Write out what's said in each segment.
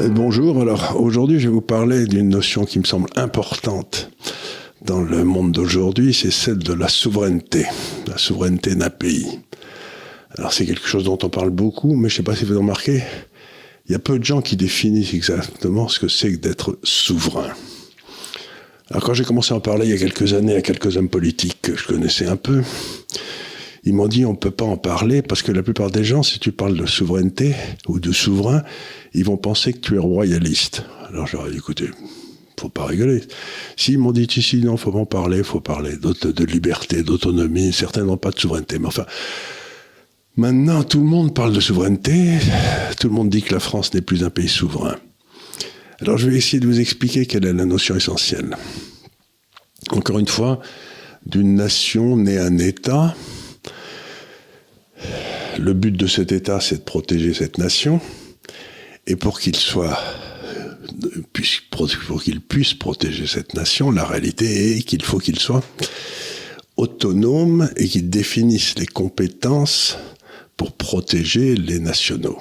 Euh, bonjour, alors aujourd'hui je vais vous parler d'une notion qui me semble importante dans le monde d'aujourd'hui, c'est celle de la souveraineté, la souveraineté d'un pays. Alors c'est quelque chose dont on parle beaucoup, mais je ne sais pas si vous avez remarqué, il y a peu de gens qui définissent exactement ce que c'est que d'être souverain. Alors quand j'ai commencé à en parler il y a quelques années à quelques hommes politiques que je connaissais un peu, ils m'ont dit on ne peut pas en parler parce que la plupart des gens, si tu parles de souveraineté ou de souverain, ils vont penser que tu es royaliste. Alors j'aurais dit écoutez, faut pas rigoler. S'ils m'ont dit ici non, faut en parler, faut parler de liberté, d'autonomie, certains n'ont pas de souveraineté. Mais enfin, maintenant tout le monde parle de souveraineté, tout le monde dit que la France n'est plus un pays souverain. Alors je vais essayer de vous expliquer quelle est la notion essentielle. Encore une fois, d'une nation née un État, le but de cet État, c'est de protéger cette nation. Et pour qu'il soit, pour puisse protéger cette nation, la réalité est qu'il faut qu'il soit autonome et qu'il définisse les compétences pour protéger les nationaux.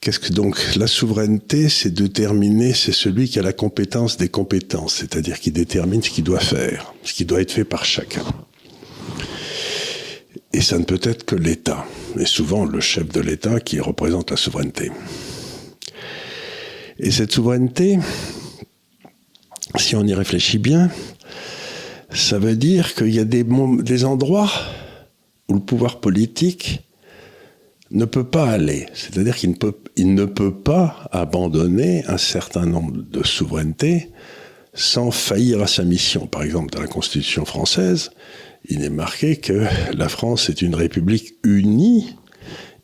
Qu'est-ce que donc la souveraineté, c'est déterminer, c'est celui qui a la compétence des compétences, c'est-à-dire qui détermine ce qu'il doit faire, ce qui doit être fait par chacun. Et ça ne peut être que l'État, et souvent le chef de l'État qui représente la souveraineté. Et cette souveraineté, si on y réfléchit bien, ça veut dire qu'il y a des, endroits où le pouvoir politique ne peut pas aller. C'est-à-dire qu'il ne peut pas abandonner un certain nombre de souverainetés sans faillir à sa mission. Par exemple, dans la Constitution française, il est marqué que la France est une république unie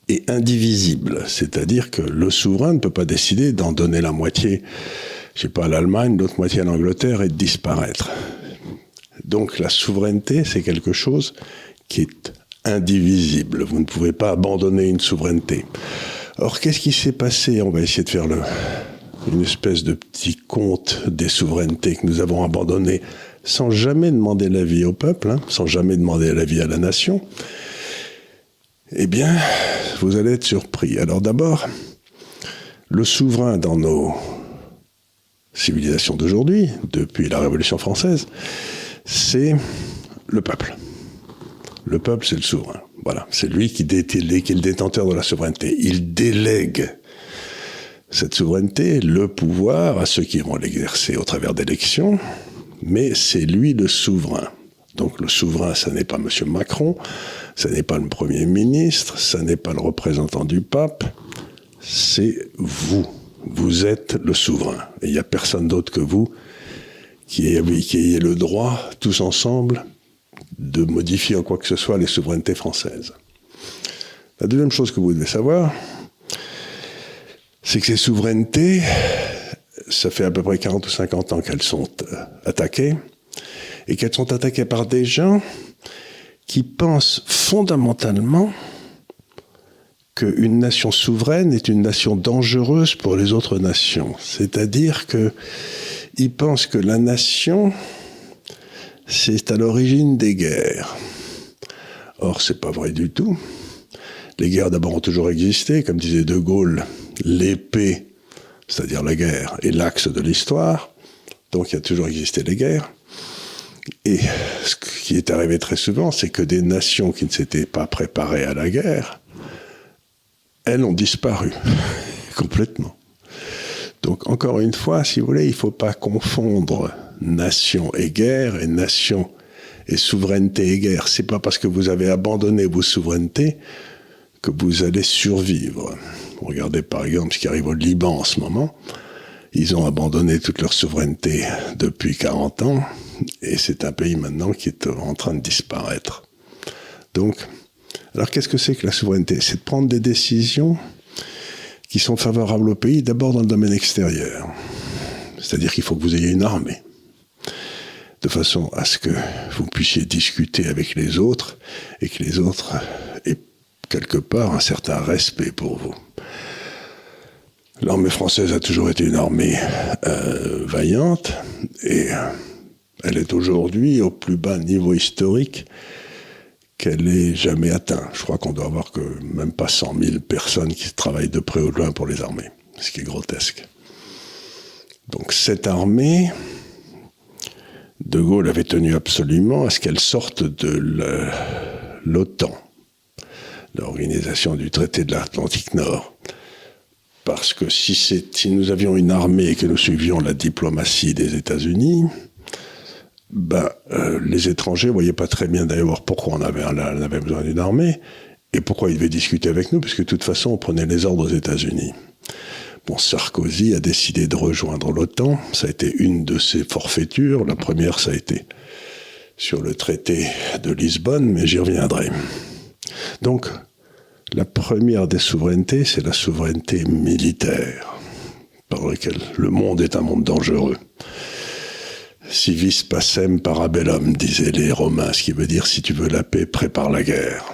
et indivisible. C'est-à-dire que le souverain ne peut pas décider d'en donner la moitié, je sais pas, à l'Allemagne, l'autre moitié à l'Angleterre et de disparaître. Donc la souveraineté, c'est quelque chose qui est indivisible. Vous ne pouvez pas abandonner une souveraineté. Or, qu'est-ce qui s'est passé? On va essayer de faire le, une espèce de petit compte des souverainetés que nous avons abandonnées sans jamais demander l'avis au peuple, hein, sans jamais demander l'avis à la nation, eh bien, vous allez être surpris. Alors d'abord, le souverain dans nos civilisations d'aujourd'hui, depuis la Révolution française, c'est le peuple. Le peuple, c'est le souverain. Voilà, c'est lui qui, qui est le détenteur de la souveraineté. Il délègue cette souveraineté, le pouvoir, à ceux qui vont l'exercer au travers d'élections, mais c'est lui le souverain. Donc le souverain, ce n'est pas M. Macron, ce n'est pas le Premier ministre, ce n'est pas le représentant du pape, c'est vous. Vous êtes le souverain. Et il n'y a personne d'autre que vous qui ayez, le droit, tous ensemble, de modifier en quoi que ce soit les souverainetés françaises. La deuxième chose que vous devez savoir, c'est que ces souverainetés, ça fait à peu près 40 ou 50 ans qu'elles sont euh, attaquées, et qu'elles sont attaquées par des gens qui pensent fondamentalement qu'une nation souveraine est une nation dangereuse pour les autres nations. C'est-à-dire qu'ils pensent que la nation, c'est à l'origine des guerres. Or, c'est pas vrai du tout. Les guerres d'abord ont toujours existé, comme disait De Gaulle, l'épée c'est-à-dire la guerre, est l'axe de l'histoire. Donc il y a toujours existé les guerres. Et ce qui est arrivé très souvent, c'est que des nations qui ne s'étaient pas préparées à la guerre, elles ont disparu complètement. Donc encore une fois, si vous voulez, il ne faut pas confondre nation et guerre et nation et souveraineté et guerre. C'est pas parce que vous avez abandonné vos souverainetés que vous allez survivre. Regardez par exemple ce qui arrive au Liban en ce moment. Ils ont abandonné toute leur souveraineté depuis 40 ans et c'est un pays maintenant qui est en train de disparaître. Donc, alors qu'est-ce que c'est que la souveraineté? C'est de prendre des décisions qui sont favorables au pays, d'abord dans le domaine extérieur. C'est-à-dire qu'il faut que vous ayez une armée, de façon à ce que vous puissiez discuter avec les autres et que les autres aient quelque part un certain respect pour vous. L'armée française a toujours été une armée euh, vaillante et elle est aujourd'hui au plus bas niveau historique qu'elle ait jamais atteint. Je crois qu'on doit avoir que même pas 100 000 personnes qui travaillent de près ou de loin pour les armées. ce qui est grotesque. Donc cette armée, De Gaulle avait tenu absolument à ce qu'elle sorte de l'OTAN, l'organisation du traité de l'Atlantique Nord. Parce que si, si, nous avions une armée et que nous suivions la diplomatie des États-Unis, ben, euh, les étrangers ne voyaient pas très bien d'ailleurs pourquoi on avait, on avait besoin d'une armée et pourquoi ils devaient discuter avec nous, puisque de toute façon on prenait les ordres aux États-Unis. Bon, Sarkozy a décidé de rejoindre l'OTAN. Ça a été une de ses forfaitures. La première, ça a été sur le traité de Lisbonne, mais j'y reviendrai. Donc, la première des souverainetés, c'est la souveraineté militaire, par laquelle le monde est un monde dangereux. Civis pacem parabellum, disaient les Romains, ce qui veut dire si tu veux la paix, prépare la guerre.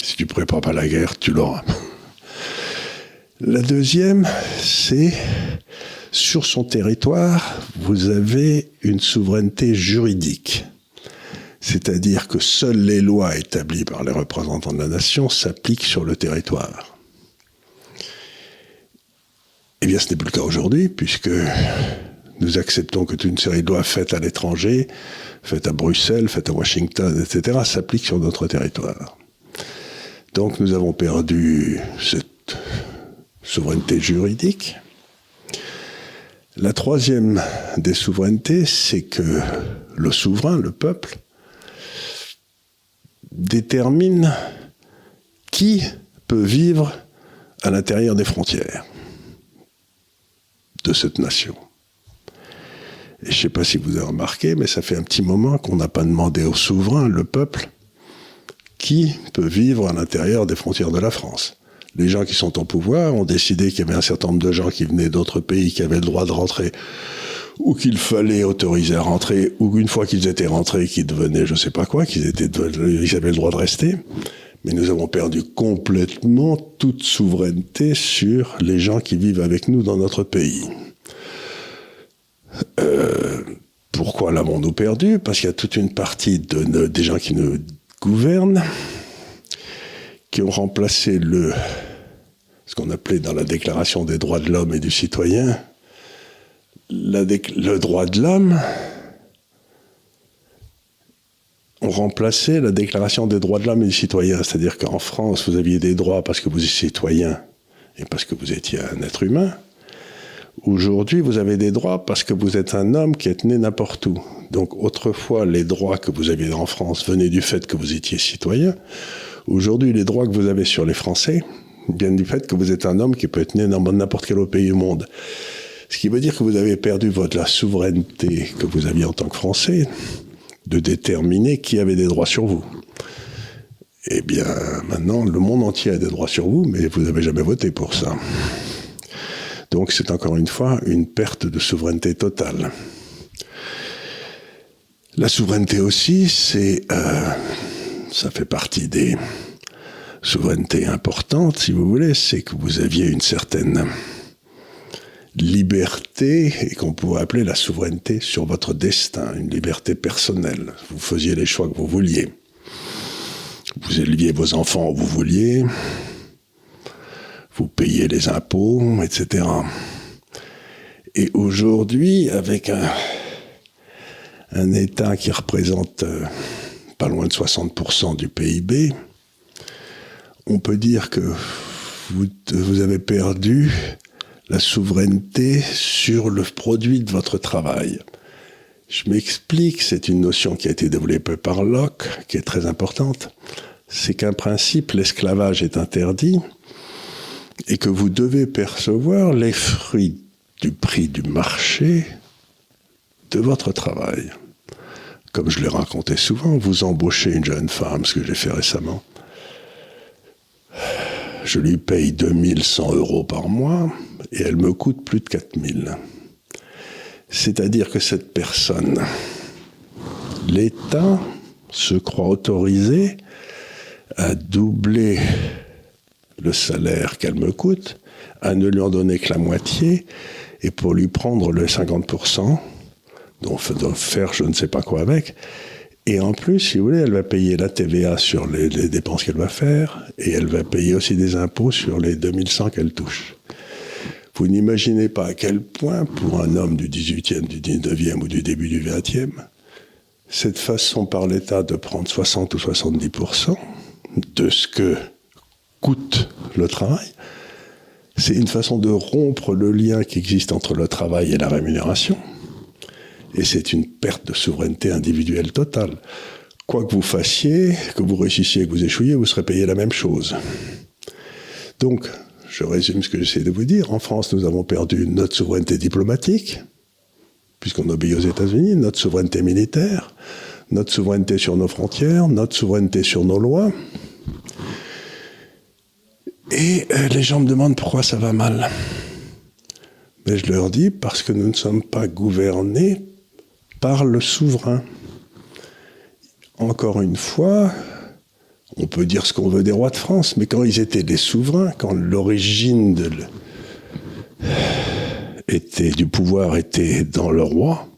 Si tu prépares pas la guerre, tu l'auras. La deuxième, c'est sur son territoire, vous avez une souveraineté juridique. C'est-à-dire que seules les lois établies par les représentants de la nation s'appliquent sur le territoire. Eh bien, ce n'est plus le cas aujourd'hui, puisque nous acceptons que toute une série de lois faites à l'étranger, faites à Bruxelles, faites à Washington, etc., s'appliquent sur notre territoire. Donc nous avons perdu cette souveraineté juridique. La troisième des souverainetés, c'est que le souverain, le peuple, détermine qui peut vivre à l'intérieur des frontières de cette nation. Et je ne sais pas si vous avez remarqué, mais ça fait un petit moment qu'on n'a pas demandé au souverain, le peuple, qui peut vivre à l'intérieur des frontières de la France. Les gens qui sont au pouvoir ont décidé qu'il y avait un certain nombre de gens qui venaient d'autres pays qui avaient le droit de rentrer ou qu'il fallait autoriser à rentrer, ou une fois qu'ils étaient rentrés, qu'ils devenaient je sais pas quoi, qu'ils avaient le droit de rester. Mais nous avons perdu complètement toute souveraineté sur les gens qui vivent avec nous dans notre pays. Euh, pourquoi l'avons-nous perdu? Parce qu'il y a toute une partie de, des gens qui nous gouvernent, qui ont remplacé le, ce qu'on appelait dans la Déclaration des droits de l'homme et du citoyen, le droit de l'homme, ont remplacé la Déclaration des droits de l'homme et du citoyen. C'est-à-dire qu'en France, vous aviez des droits parce que vous étiez citoyen et parce que vous étiez un être humain. Aujourd'hui, vous avez des droits parce que vous êtes un homme qui est né n'importe où. Donc autrefois, les droits que vous aviez en France venaient du fait que vous étiez citoyen. Aujourd'hui, les droits que vous avez sur les Français viennent du fait que vous êtes un homme qui peut être né dans n'importe quel autre pays du monde. Ce qui veut dire que vous avez perdu votre, la souveraineté que vous aviez en tant que Français de déterminer qui avait des droits sur vous. Eh bien, maintenant, le monde entier a des droits sur vous, mais vous n'avez jamais voté pour ça. Donc c'est encore une fois une perte de souveraineté totale. La souveraineté aussi, c'est, euh, ça fait partie des souverainetés importantes, si vous voulez, c'est que vous aviez une certaine liberté et qu'on pourrait appeler la souveraineté sur votre destin, une liberté personnelle. Vous faisiez les choix que vous vouliez. Vous éleviez vos enfants où vous vouliez. Vous payiez les impôts, etc. Et aujourd'hui, avec un, un État qui représente euh, pas loin de 60% du PIB, on peut dire que vous, vous, avez perdu la souveraineté sur le produit de votre travail. Je m'explique, c'est une notion qui a été développée par Locke, qui est très importante. C'est qu'un principe, l'esclavage est interdit et que vous devez percevoir les fruits du prix du marché de votre travail comme je l'ai raconté souvent, vous embauchez une jeune femme, ce que j'ai fait récemment. Je lui paye 2100 euros par mois et elle me coûte plus de 4000. C'est-à-dire que cette personne, l'État se croit autorisé à doubler le salaire qu'elle me coûte, à ne lui en donner que la moitié, et pour lui prendre le 50%, donc faire je ne sais pas quoi avec. Et en plus, si vous voulez, elle va payer la TVA sur les, dépenses qu'elle va faire, et elle va payer aussi des impôts sur les 2100 qu'elle touche. Vous n'imaginez pas à quel point, pour un homme du 18e, du 19e ou du début du 20e, cette façon par l'État de prendre 60 ou 70% de ce que coûte le travail, c'est une façon de rompre le lien qui existe entre le travail et la rémunération. Et c'est une perte de souveraineté individuelle totale. Quoi que vous fassiez, que vous réussissiez, que vous échouiez, vous serez payé la même chose. Donc, je résume ce que j'essaie de vous dire. En France, nous avons perdu notre souveraineté diplomatique, puisqu'on obéit aux États-Unis, notre souveraineté militaire, notre souveraineté sur nos frontières, notre souveraineté sur nos lois. Et euh, les gens me demandent pourquoi ça va mal. Mais je leur dis parce que nous ne sommes pas gouvernés par le souverain. Encore une fois, on peut dire ce qu'on veut des rois de France, mais quand ils étaient des souverains, quand l'origine du pouvoir était dans le roi,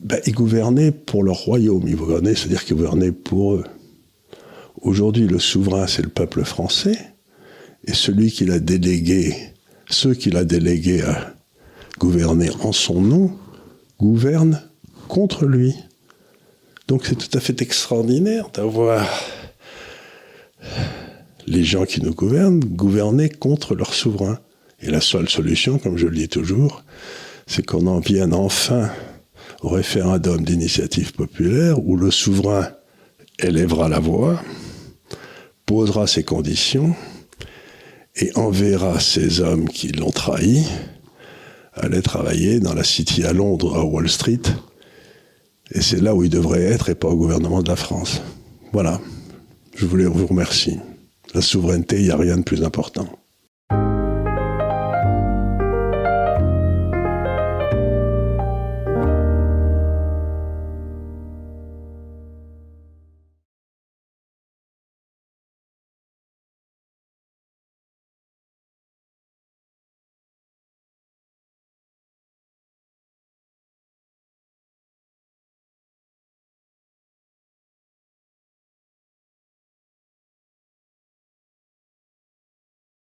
ben, ils gouvernaient pour leur royaume. Ils gouvernaient, c'est-à-dire qu'ils gouvernaient pour eux. Aujourd'hui, le souverain, c'est le peuple français, et celui qui l'a délégué, ceux qui l'a délégué à gouverner en son nom, gouvernent contre lui. Donc c'est tout à fait extraordinaire d'avoir les gens qui nous gouvernent gouverner contre leur souverain. Et la seule solution, comme je le dis toujours, c'est qu'on en vienne enfin au référendum d'initiative populaire où le souverain élèvera la voix, posera ses conditions et enverra ces hommes qui l'ont trahi aller travailler dans la City à Londres, à Wall Street, et c'est là où il devrait être et pas au gouvernement de la France. Voilà. Je voulais vous remercier. La souveraineté, il n'y a rien de plus important.